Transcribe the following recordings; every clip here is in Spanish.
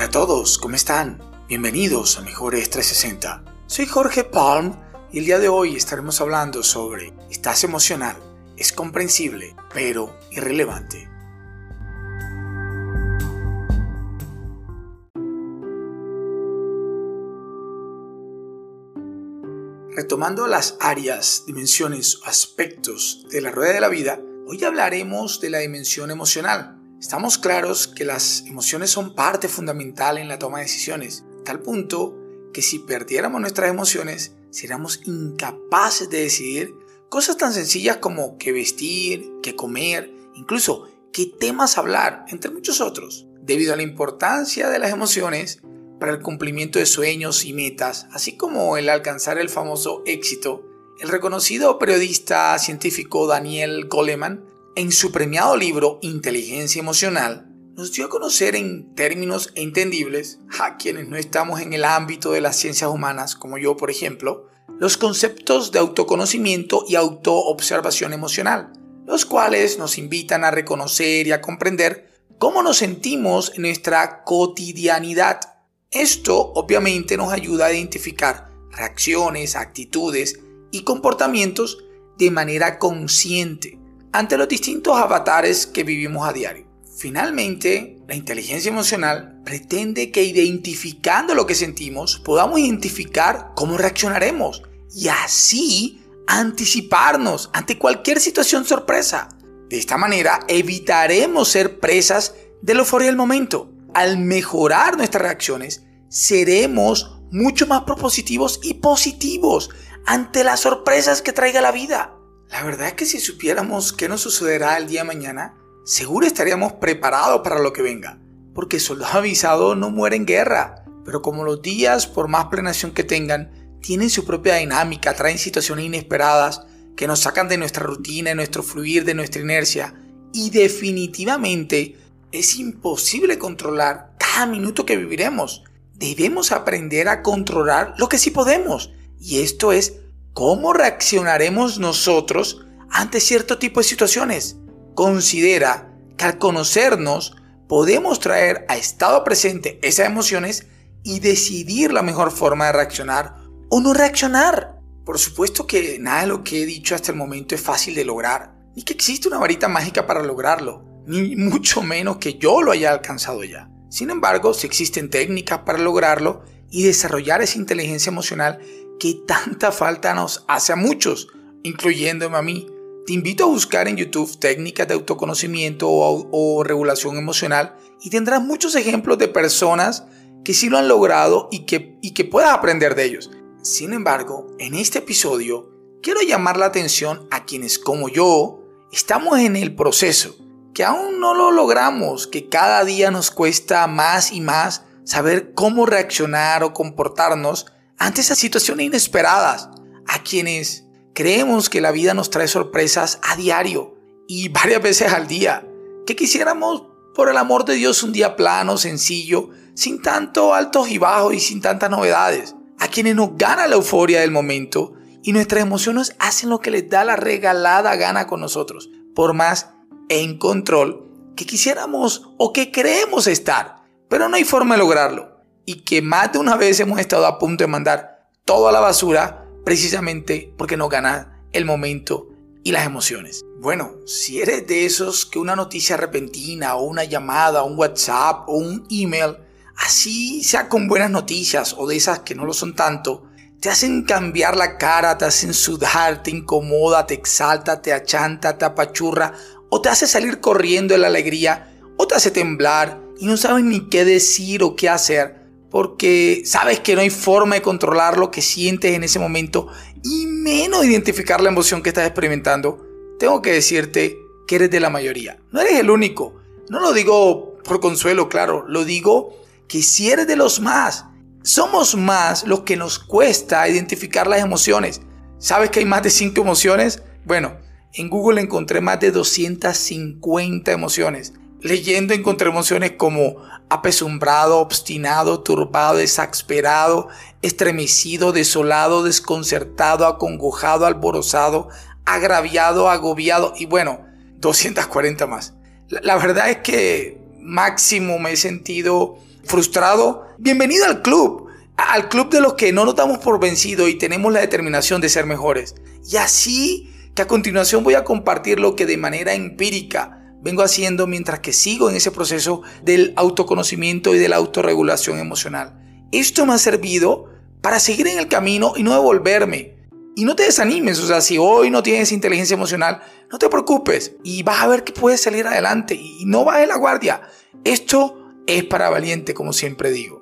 Hola a todos, ¿cómo están? Bienvenidos a Mejores 360. Soy Jorge Palm y el día de hoy estaremos hablando sobre ¿Estás emocional? Es comprensible, pero irrelevante. Retomando las áreas, dimensiones o aspectos de la rueda de la vida, hoy hablaremos de la dimensión emocional. Estamos claros que las emociones son parte fundamental en la toma de decisiones, tal punto que si perdiéramos nuestras emociones, seríamos incapaces de decidir cosas tan sencillas como qué vestir, qué comer, incluso qué temas hablar, entre muchos otros. Debido a la importancia de las emociones, para el cumplimiento de sueños y metas, así como el alcanzar el famoso éxito, el reconocido periodista científico Daniel Goleman, en su premiado libro Inteligencia Emocional, nos dio a conocer en términos entendibles a quienes no estamos en el ámbito de las ciencias humanas, como yo por ejemplo, los conceptos de autoconocimiento y autoobservación emocional, los cuales nos invitan a reconocer y a comprender cómo nos sentimos en nuestra cotidianidad. Esto obviamente nos ayuda a identificar reacciones, actitudes y comportamientos de manera consciente ante los distintos avatares que vivimos a diario. Finalmente, la inteligencia emocional pretende que identificando lo que sentimos podamos identificar cómo reaccionaremos y así anticiparnos ante cualquier situación sorpresa. De esta manera evitaremos ser presas de la euforia del momento al mejorar nuestras reacciones, seremos mucho más propositivos y positivos ante las sorpresas que traiga la vida. La verdad es que si supiéramos qué nos sucederá el día de mañana, seguro estaríamos preparados para lo que venga. Porque soldado avisado no muere en guerra. Pero como los días, por más planeación que tengan, tienen su propia dinámica, traen situaciones inesperadas que nos sacan de nuestra rutina, de nuestro fluir, de nuestra inercia. Y definitivamente es imposible controlar cada minuto que viviremos. Debemos aprender a controlar lo que sí podemos. Y esto es cómo reaccionaremos nosotros ante cierto tipo de situaciones. Considera que al conocernos podemos traer a estado presente esas emociones y decidir la mejor forma de reaccionar o no reaccionar. Por supuesto que nada de lo que he dicho hasta el momento es fácil de lograr, ni que existe una varita mágica para lograrlo ni mucho menos que yo lo haya alcanzado ya. Sin embargo, si existen técnicas para lograrlo y desarrollar esa inteligencia emocional que tanta falta nos hace a muchos, incluyéndome a mí. Te invito a buscar en YouTube técnicas de autoconocimiento o, regulación emocional y tendrás muchos ejemplos de personas que sí lo han logrado y que, y que puedas aprender de ellos. Sin embargo, en este episodio quiero llamar la atención a quienes como yo estamos en el proceso que aún no lo logramos, que cada día nos cuesta más y más saber cómo reaccionar o comportarnos ante esas situaciones inesperadas, a quienes creemos que la vida nos trae sorpresas a diario y varias veces al día, que quisiéramos, por el amor de Dios, un día plano, sencillo, sin tanto altos y bajos y sin tantas novedades, a quienes nos gana la euforia del momento y nuestras emociones hacen lo que les da la regalada gana con nosotros, por más en control que quisiéramos o que creemos estar, pero no hay forma de lograrlo. Y que más de una vez hemos estado a punto de mandar todo a la basura precisamente porque no gana el momento y las emociones. Bueno, si eres de esos que una noticia repentina o una llamada, un WhatsApp o un email, así sea con buenas noticias o de esas que no lo son tanto, te hacen cambiar la cara, te hacen sudar, te incomoda, te exalta, te achanta, te apachurra o te hace salir corriendo de la alegría, o te hace temblar y no sabes ni qué decir o qué hacer, porque sabes que no hay forma de controlar lo que sientes en ese momento y menos identificar la emoción que estás experimentando, tengo que decirte que eres de la mayoría. No eres el único. No lo digo por consuelo, claro, lo digo que si eres de los más, somos más los que nos cuesta identificar las emociones. ¿Sabes que hay más de cinco emociones? Bueno, en Google encontré más de 250 emociones. Leyendo encontré emociones como apesumbrado, obstinado, turbado, exasperado, estremecido, desolado, desconcertado, acongojado, alborozado, agraviado, agobiado y bueno, 240 más. La, verdad es que máximo me he sentido frustrado, bienvenido al club, al club de los que no nos damos por vencido y tenemos la determinación de ser mejores. Y así que a continuación voy a compartir lo que de manera empírica vengo haciendo mientras que sigo en ese proceso del autoconocimiento y de la autorregulación emocional. Esto me ha servido para seguir en el camino y no devolverme. Y no te desanimes, o sea, si hoy no tienes inteligencia emocional, no te preocupes y vas a ver que puedes salir adelante y no bajes la guardia. Esto es para valiente, como siempre digo.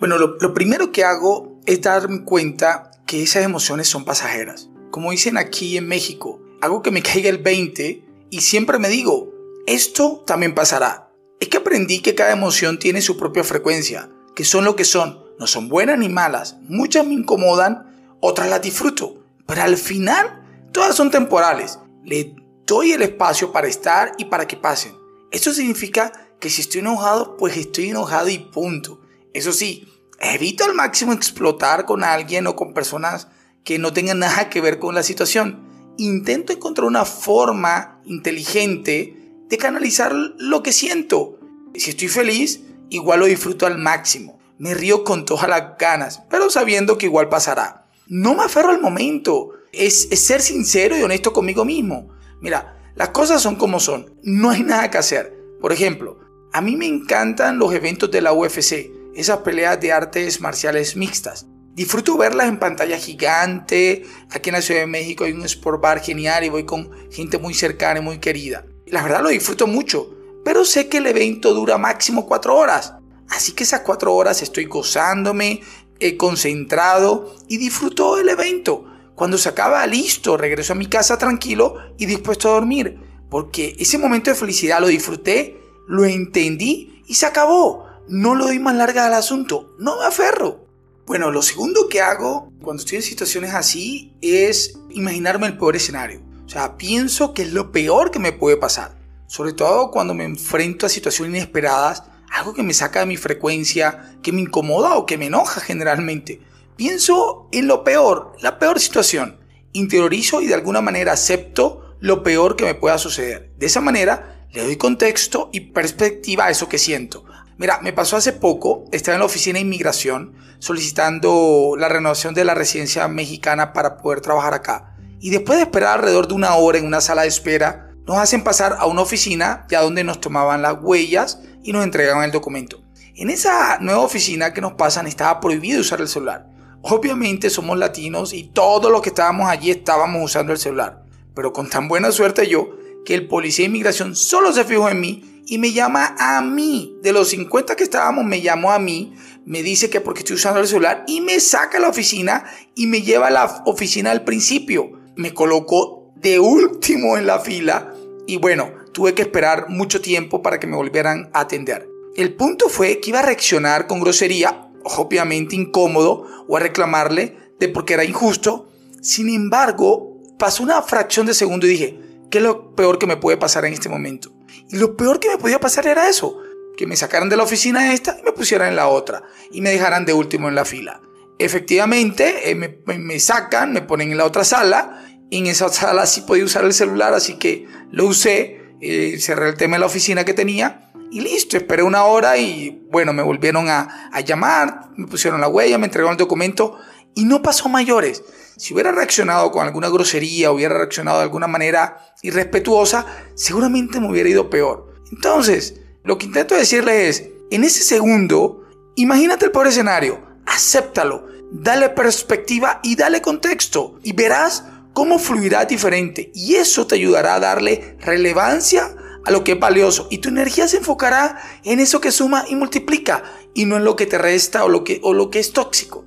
Bueno, lo, lo primero que hago es darme cuenta que esas emociones son pasajeras. Como dicen aquí en México, hago que me caiga el 20 y siempre me digo, esto también pasará. Es que aprendí que cada emoción tiene su propia frecuencia, que son lo que son, no son buenas ni malas, muchas me incomodan, otras las disfruto, pero al final todas son temporales. Le doy el espacio para estar y para que pasen. Eso significa que si estoy enojado, pues estoy enojado y punto. Eso sí, evito al máximo explotar con alguien o con personas que no tengan nada que ver con la situación. Intento encontrar una forma inteligente de canalizar lo que siento. Si estoy feliz, igual lo disfruto al máximo. Me río con todas las ganas, pero sabiendo que igual pasará. No me aferro al momento. Es, es ser sincero y honesto conmigo mismo. Mira, las cosas son como son. No hay nada que hacer. Por ejemplo, a mí me encantan los eventos de la UFC, esas peleas de artes marciales mixtas. Disfruto verlas en pantalla gigante. Aquí en la Ciudad de México hay un sport bar genial y voy con gente muy cercana y muy querida. La verdad lo disfruto mucho, pero sé que el evento dura máximo cuatro horas. Así que esas cuatro horas estoy gozándome, he concentrado y disfruto el evento. Cuando se acaba, listo, regreso a mi casa tranquilo y dispuesto a dormir. Porque ese momento de felicidad lo disfruté, lo entendí y se acabó. No lo doy más larga al asunto, no me aferro. Bueno, lo segundo que hago cuando estoy en situaciones así es imaginarme el peor escenario. Sea, pienso que es lo peor que me puede pasar. Sobre todo cuando me enfrento a situaciones inesperadas, algo que me saca de mi frecuencia, que me incomoda o que me enoja generalmente. Pienso en lo peor, la peor situación. Interiorizo y de alguna manera acepto lo peor que me pueda suceder. De esa manera le doy contexto y perspectiva a eso que siento. Mira, me pasó hace poco, estaba en la oficina de inmigración solicitando la renovación de la residencia mexicana para poder trabajar acá y después de esperar alrededor de una hora en una sala de espera, nos hacen pasar a una oficina ya donde nos tomaban las huellas y nos entregaban el documento. En esa nueva oficina que nos pasan estaba prohibido usar el celular. Obviamente somos latinos y todos los que estábamos allí estábamos usando el celular. Pero con tan buena suerte yo que el policía de inmigración solo se fijó en mí y me llama a mí. De los 50 que estábamos, me llamó a mí, me dice que porque estoy usando el celular y me saca a la oficina y me lleva a la oficina al principio me colocó de último en la fila y bueno, tuve que esperar mucho tiempo para que me volvieran a atender. El punto fue que iba a reaccionar con grosería, obviamente incómodo, o a reclamarle de porque era injusto. Sin embargo, pasó una fracción de segundo y dije, ¿qué es lo peor que me puede pasar en este momento? Y lo peor que me podía pasar era eso, que me sacaran de la oficina esta y me pusieran en la otra y me dejaran de último en la fila. Efectivamente, eh, me, sacan, me ponen en la otra sala. En esa sala sí podía usar el celular, así que lo usé, eh, cerré el tema de la oficina que tenía y listo, esperé una hora y bueno, me volvieron a, a llamar, me pusieron la huella, me entregaron el documento y no pasó mayores. Si hubiera reaccionado con alguna grosería, hubiera reaccionado de alguna manera irrespetuosa, seguramente me hubiera ido peor. Entonces, lo que intento decirles es, en ese segundo, imagínate el peor escenario, acéptalo, dale perspectiva y dale contexto y verás cómo fluirá diferente y eso te ayudará a darle relevancia a lo que es valioso. Y tu energía se enfocará en eso que suma y multiplica y no en lo que te resta o lo que, o lo que es tóxico.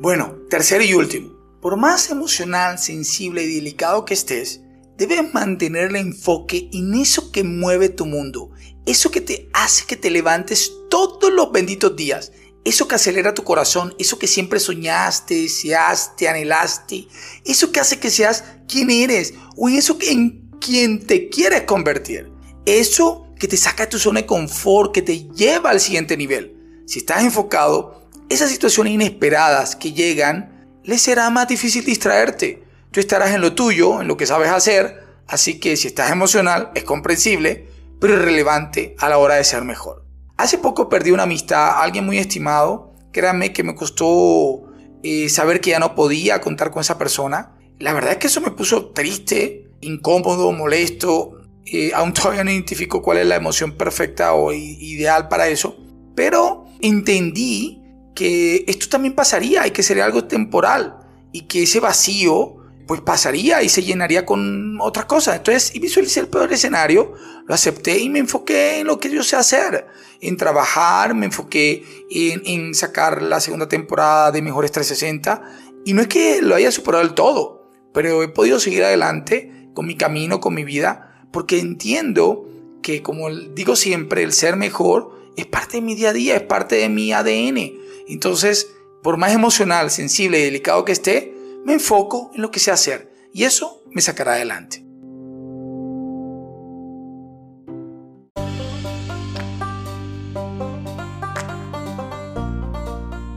Bueno, tercero y último, por más emocional, sensible y delicado que estés, debes mantener el enfoque en eso que mueve tu mundo, eso que te hace que te levantes todos los benditos días eso que acelera tu corazón, eso que siempre soñaste, deseaste, anhelaste, eso que hace que seas quien eres o en eso en quien te quieres convertir. Eso que te saca de tu zona de confort, que te lleva al siguiente nivel. Si estás enfocado, esas situaciones inesperadas que llegan, les será más difícil distraerte. Tú estarás en lo tuyo, en lo que sabes hacer, así que si estás emocional es comprensible, pero irrelevante a la hora de ser mejor. Hace poco perdí una amistad, alguien muy estimado. Créanme que me costó eh, saber que ya no podía contar con esa persona. La verdad es que eso me puso triste, incómodo, molesto. Eh, aún todavía no identifico cuál es la emoción perfecta o ideal para eso. Pero entendí que esto también pasaría y que sería algo temporal y que ese vacío pues pasaría y se llenaría con otras cosas. Entonces, y visualicé el peor escenario, lo acepté y me enfoqué en lo que yo sé hacer, en trabajar, me enfoqué en, sacar la segunda temporada de Mejores 360. Y no es que lo haya superado del todo, pero he podido seguir adelante con mi camino, con mi vida, porque entiendo que, como digo siempre, el ser mejor es parte de mi día a día, es parte de mi ADN. Entonces, por más emocional, sensible y delicado que esté, me enfoco en lo que sé hacer y eso me sacará adelante.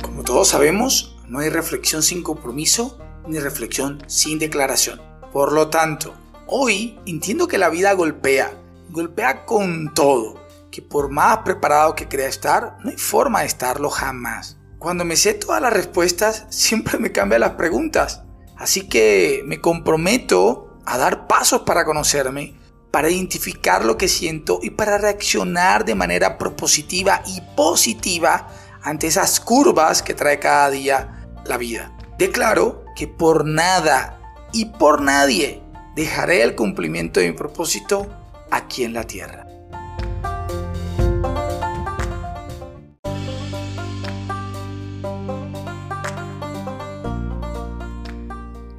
Como todos sabemos, no hay reflexión sin compromiso ni reflexión sin declaración. Por lo tanto, hoy entiendo que la vida golpea, golpea con todo, que por más preparado que crea estar, no hay forma de estarlo jamás. Cuando me sé todas las respuestas, siempre me cambian las preguntas. Así que me comprometo a dar pasos para conocerme, para identificar lo que siento y para reaccionar de manera propositiva y positiva ante esas curvas que trae cada día la vida. Declaro que por nada y por nadie dejaré el cumplimiento de mi propósito aquí en la tierra.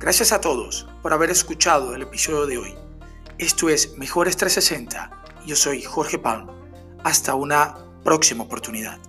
Gracias a todos por haber escuchado el episodio de hoy. Esto es Mejores 360. Yo soy Jorge Palm. Hasta una próxima oportunidad.